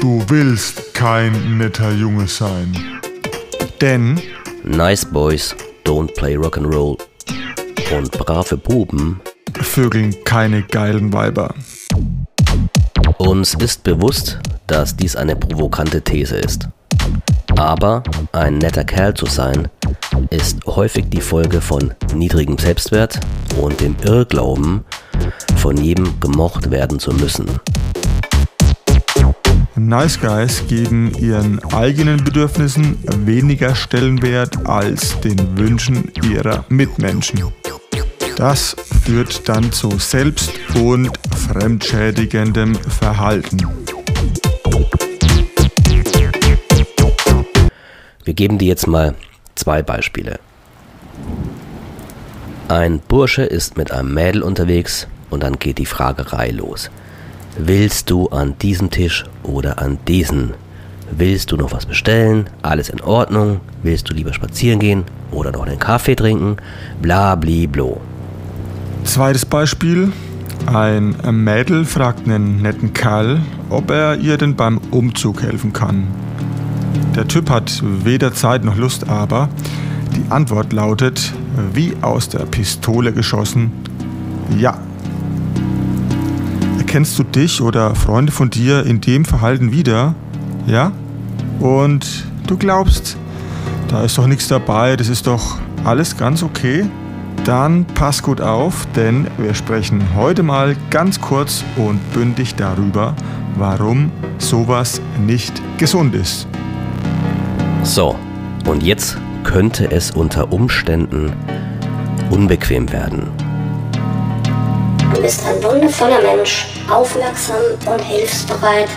Du willst kein netter Junge sein. Denn Nice Boys don't play Rock'n'Roll. Und brave Buben. vögeln keine geilen Weiber. Uns ist bewusst, dass dies eine provokante These ist. Aber ein netter Kerl zu sein, ist häufig die Folge von niedrigem Selbstwert und dem Irrglauben, von jedem gemocht werden zu müssen. Nice Guys geben ihren eigenen Bedürfnissen weniger Stellenwert als den Wünschen ihrer Mitmenschen. Das führt dann zu selbst- und fremdschädigendem Verhalten. Wir geben dir jetzt mal zwei Beispiele. Ein Bursche ist mit einem Mädel unterwegs und dann geht die Fragerei los. Willst du an diesem Tisch oder an diesen? Willst du noch was bestellen? Alles in Ordnung? Willst du lieber spazieren gehen oder noch einen Kaffee trinken? Bla bli blo. Zweites Beispiel. Ein Mädel fragt einen netten Kerl, ob er ihr denn beim Umzug helfen kann. Der Typ hat weder Zeit noch Lust, aber die Antwort lautet, wie aus der Pistole geschossen, ja. Erkennst du dich oder Freunde von dir in dem Verhalten wieder? Ja? Und du glaubst, da ist doch nichts dabei, das ist doch alles ganz okay? Dann pass gut auf, denn wir sprechen heute mal ganz kurz und bündig darüber, warum sowas nicht gesund ist. So, und jetzt könnte es unter Umständen unbequem werden. Du bist ein wundervoller Mensch, aufmerksam und hilfsbereit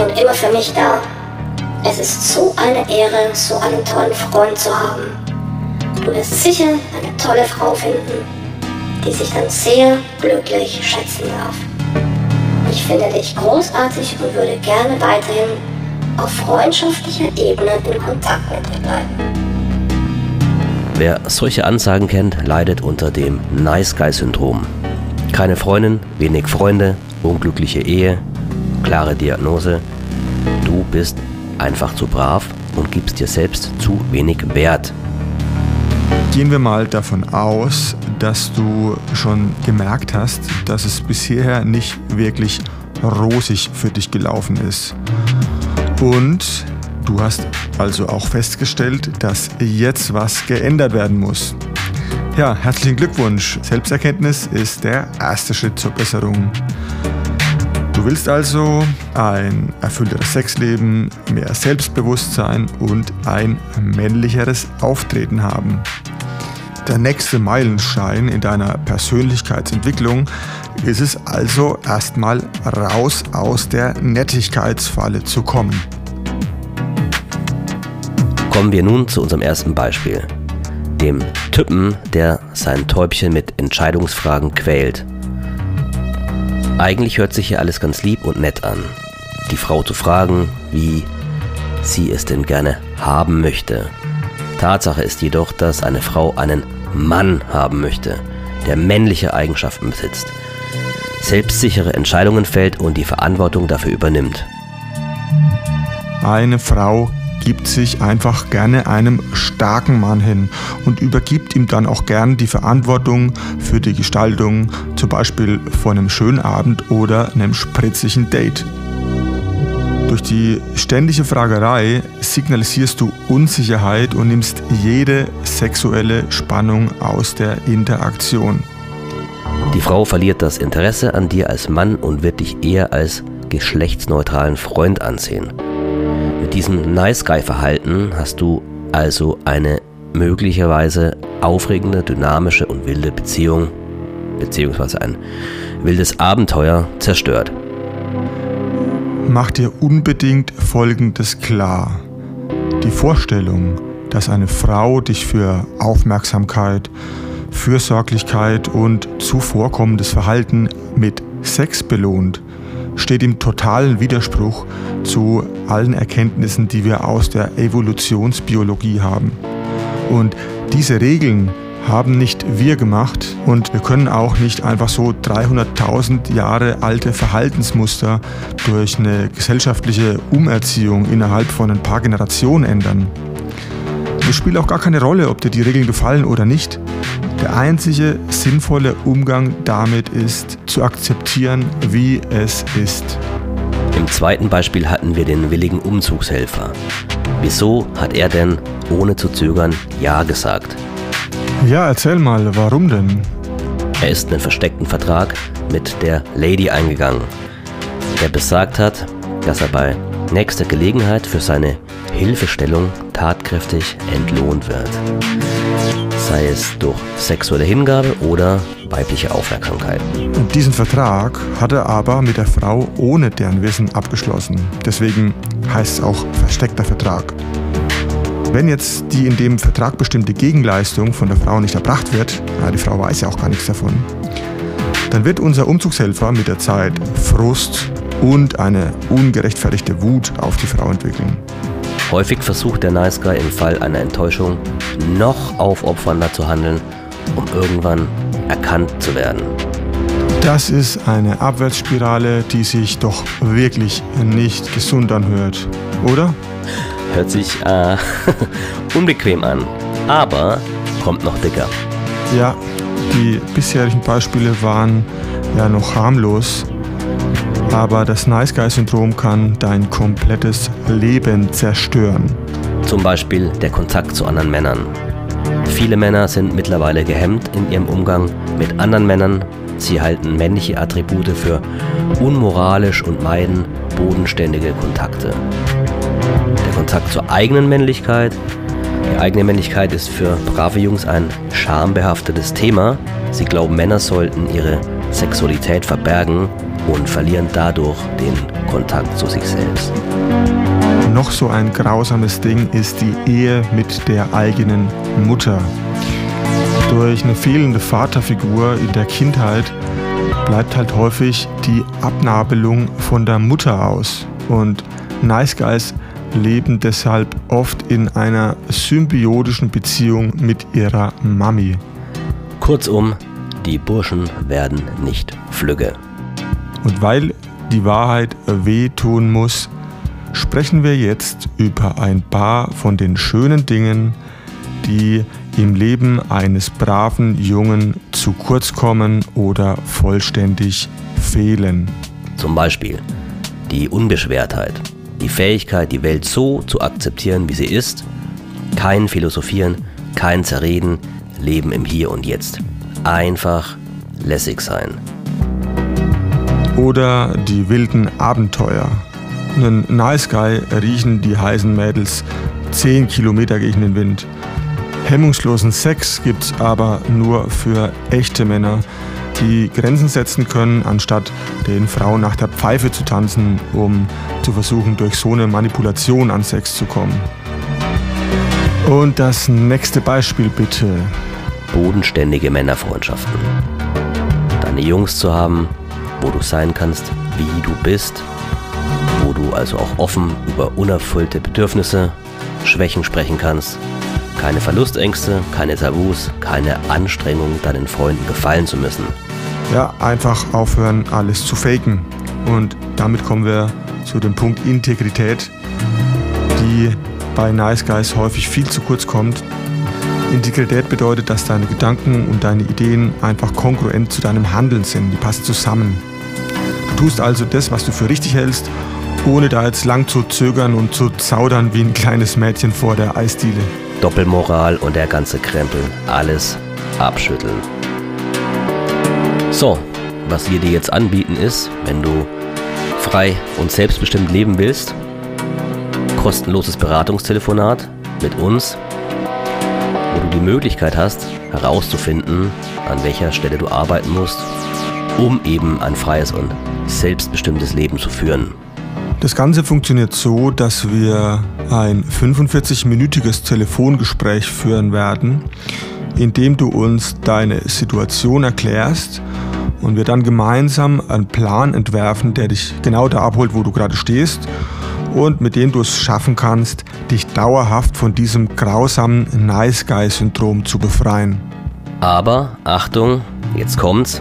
und immer für mich da. Es ist so eine Ehre, so einen tollen Freund zu haben. Du wirst sicher eine tolle Frau finden, die sich dann sehr glücklich schätzen darf. Ich finde dich großartig und würde gerne weiterhin auf freundschaftlicher Ebene in Kontakt mit dir bleiben. Wer solche Ansagen kennt, leidet unter dem Nice Guy Syndrom. Keine Freundin, wenig Freunde, unglückliche Ehe, klare Diagnose. Du bist einfach zu brav und gibst dir selbst zu wenig Wert. Gehen wir mal davon aus, dass du schon gemerkt hast, dass es bisher nicht wirklich rosig für dich gelaufen ist. Und du hast also auch festgestellt, dass jetzt was geändert werden muss. Ja, herzlichen Glückwunsch. Selbsterkenntnis ist der erste Schritt zur Besserung. Du willst also ein erfüllteres Sexleben, mehr Selbstbewusstsein und ein männlicheres Auftreten haben. Der nächste Meilenstein in deiner Persönlichkeitsentwicklung ist es also erstmal raus aus der Nettigkeitsfalle zu kommen. Kommen wir nun zu unserem ersten Beispiel. Dem Typen, der sein Täubchen mit Entscheidungsfragen quält. Eigentlich hört sich hier alles ganz lieb und nett an. Die Frau zu fragen, wie sie es denn gerne haben möchte. Tatsache ist jedoch, dass eine Frau einen Mann haben möchte, der männliche Eigenschaften besitzt, selbstsichere Entscheidungen fällt und die Verantwortung dafür übernimmt. Eine Frau gibt sich einfach gerne einem starken Mann hin und übergibt ihm dann auch gern die Verantwortung für die Gestaltung, zum Beispiel von einem schönen Abend oder einem spritzigen Date. Durch die ständige Fragerei signalisierst du Unsicherheit und nimmst jede sexuelle Spannung aus der Interaktion. Die Frau verliert das Interesse an dir als Mann und wird dich eher als geschlechtsneutralen Freund ansehen. Mit diesem Nice Guy Verhalten hast du also eine möglicherweise aufregende, dynamische und wilde Beziehung beziehungsweise ein wildes Abenteuer zerstört. Mach dir unbedingt Folgendes klar. Die Vorstellung, dass eine Frau dich für Aufmerksamkeit, Fürsorglichkeit und zuvorkommendes Verhalten mit Sex belohnt, steht im totalen Widerspruch zu allen Erkenntnissen, die wir aus der Evolutionsbiologie haben. Und diese Regeln haben nicht wir gemacht und wir können auch nicht einfach so 300.000 Jahre alte Verhaltensmuster durch eine gesellschaftliche Umerziehung innerhalb von ein paar Generationen ändern. Es spielt auch gar keine Rolle, ob dir die Regeln gefallen oder nicht. Der einzige sinnvolle Umgang damit ist, zu akzeptieren, wie es ist. Im zweiten Beispiel hatten wir den willigen Umzugshelfer. Wieso hat er denn, ohne zu zögern, Ja gesagt? Ja, erzähl mal, warum denn? Er ist einen versteckten Vertrag mit der Lady eingegangen, der besagt hat, dass er bei nächster Gelegenheit für seine Hilfestellung tatkräftig entlohnt wird. Sei es durch sexuelle Hingabe oder weibliche Aufmerksamkeit. Diesen Vertrag hat er aber mit der Frau ohne deren Wissen abgeschlossen. Deswegen heißt es auch versteckter Vertrag. Wenn jetzt die in dem Vertrag bestimmte Gegenleistung von der Frau nicht erbracht wird, ja, die Frau weiß ja auch gar nichts davon, dann wird unser Umzugshelfer mit der Zeit Frust und eine ungerechtfertigte Wut auf die Frau entwickeln. Häufig versucht der Nice Guy im Fall einer Enttäuschung noch aufopfernder zu handeln, um irgendwann erkannt zu werden. Das ist eine Abwärtsspirale, die sich doch wirklich nicht gesund anhört, oder? Hört sich äh, unbequem an, aber kommt noch dicker. Ja, die bisherigen Beispiele waren ja noch harmlos, aber das Nice Guy Syndrom kann dein komplettes Leben zerstören. Zum Beispiel der Kontakt zu anderen Männern. Viele Männer sind mittlerweile gehemmt in ihrem Umgang mit anderen Männern. Sie halten männliche Attribute für unmoralisch und meiden bodenständige Kontakte. Der Kontakt zur eigenen Männlichkeit. Die eigene Männlichkeit ist für brave Jungs ein schambehaftetes Thema. Sie glauben, Männer sollten ihre Sexualität verbergen und verlieren dadurch den Kontakt zu sich selbst. Noch so ein grausames Ding ist die Ehe mit der eigenen Mutter. Durch eine fehlende Vaterfigur in der Kindheit bleibt halt häufig die Abnabelung von der Mutter aus. Und Nice Guys leben deshalb oft in einer symbiotischen Beziehung mit ihrer Mami. Kurzum, die Burschen werden nicht flügge. Und weil die Wahrheit wehtun muss, sprechen wir jetzt über ein paar von den schönen Dingen, die im Leben eines braven Jungen zu kurz kommen oder vollständig fehlen. Zum Beispiel die Unbeschwertheit, die Fähigkeit, die Welt so zu akzeptieren, wie sie ist, kein Philosophieren, kein Zerreden, Leben im Hier und Jetzt. Einfach lässig sein. Oder die wilden Abenteuer. Einen Nice Guy riechen die heißen Mädels 10 Kilometer gegen den Wind. Hemmungslosen Sex gibt's aber nur für echte Männer, die Grenzen setzen können, anstatt den Frauen nach der Pfeife zu tanzen, um zu versuchen, durch so eine Manipulation an Sex zu kommen. Und das nächste Beispiel bitte. Bodenständige Männerfreundschaften. Deine Jungs zu haben, wo du sein kannst, wie du bist, wo du also auch offen über unerfüllte Bedürfnisse, Schwächen sprechen kannst, keine Verlustängste, keine Tabus, keine Anstrengung, deinen Freunden gefallen zu müssen. Ja, einfach aufhören, alles zu faken. Und damit kommen wir zu dem Punkt Integrität, die bei Nice Guys häufig viel zu kurz kommt. Integrität bedeutet, dass deine Gedanken und deine Ideen einfach kongruent zu deinem Handeln sind. Die passen zusammen. Du tust also das, was du für richtig hältst, ohne da jetzt lang zu zögern und zu zaudern wie ein kleines Mädchen vor der Eisdiele. Doppelmoral und der ganze Krempel. Alles abschütteln. So, was wir dir jetzt anbieten ist, wenn du frei und selbstbestimmt leben willst, kostenloses Beratungstelefonat mit uns, wo du die Möglichkeit hast, herauszufinden, an welcher Stelle du arbeiten musst, um eben ein freies und selbstbestimmtes Leben zu führen. Das Ganze funktioniert so, dass wir ein 45-minütiges Telefongespräch führen werden, in dem du uns deine Situation erklärst und wir dann gemeinsam einen Plan entwerfen, der dich genau da abholt, wo du gerade stehst und mit dem du es schaffen kannst, dich dauerhaft von diesem grausamen Nice Guy Syndrom zu befreien. Aber Achtung, jetzt kommt's,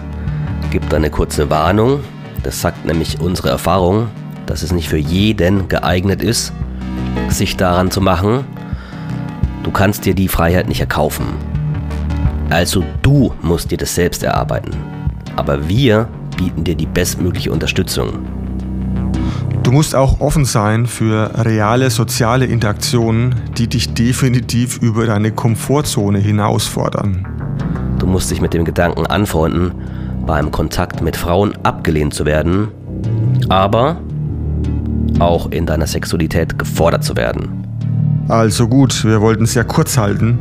gibt eine kurze Warnung. Das sagt nämlich unsere Erfahrung, dass es nicht für jeden geeignet ist, sich daran zu machen. Du kannst dir die Freiheit nicht erkaufen. Also du musst dir das selbst erarbeiten. Aber wir bieten dir die bestmögliche Unterstützung. Du musst auch offen sein für reale soziale Interaktionen, die dich definitiv über deine Komfortzone hinausfordern. Du musst dich mit dem Gedanken anfreunden, beim Kontakt mit Frauen abgelehnt zu werden, aber auch in deiner Sexualität gefordert zu werden. Also gut, wir wollten es ja kurz halten.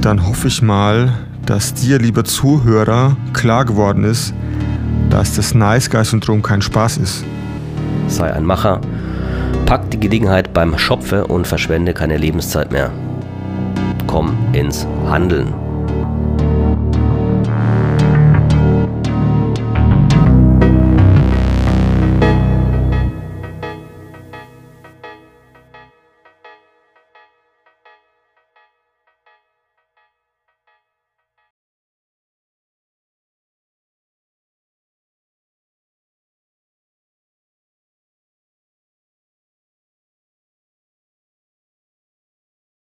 Dann hoffe ich mal, dass dir, lieber Zuhörer, klar geworden ist, dass das Nice Guy Syndrom kein Spaß ist. Sei ein Macher, pack die Gelegenheit beim Schopfe und verschwende keine Lebenszeit mehr. Komm ins Handeln.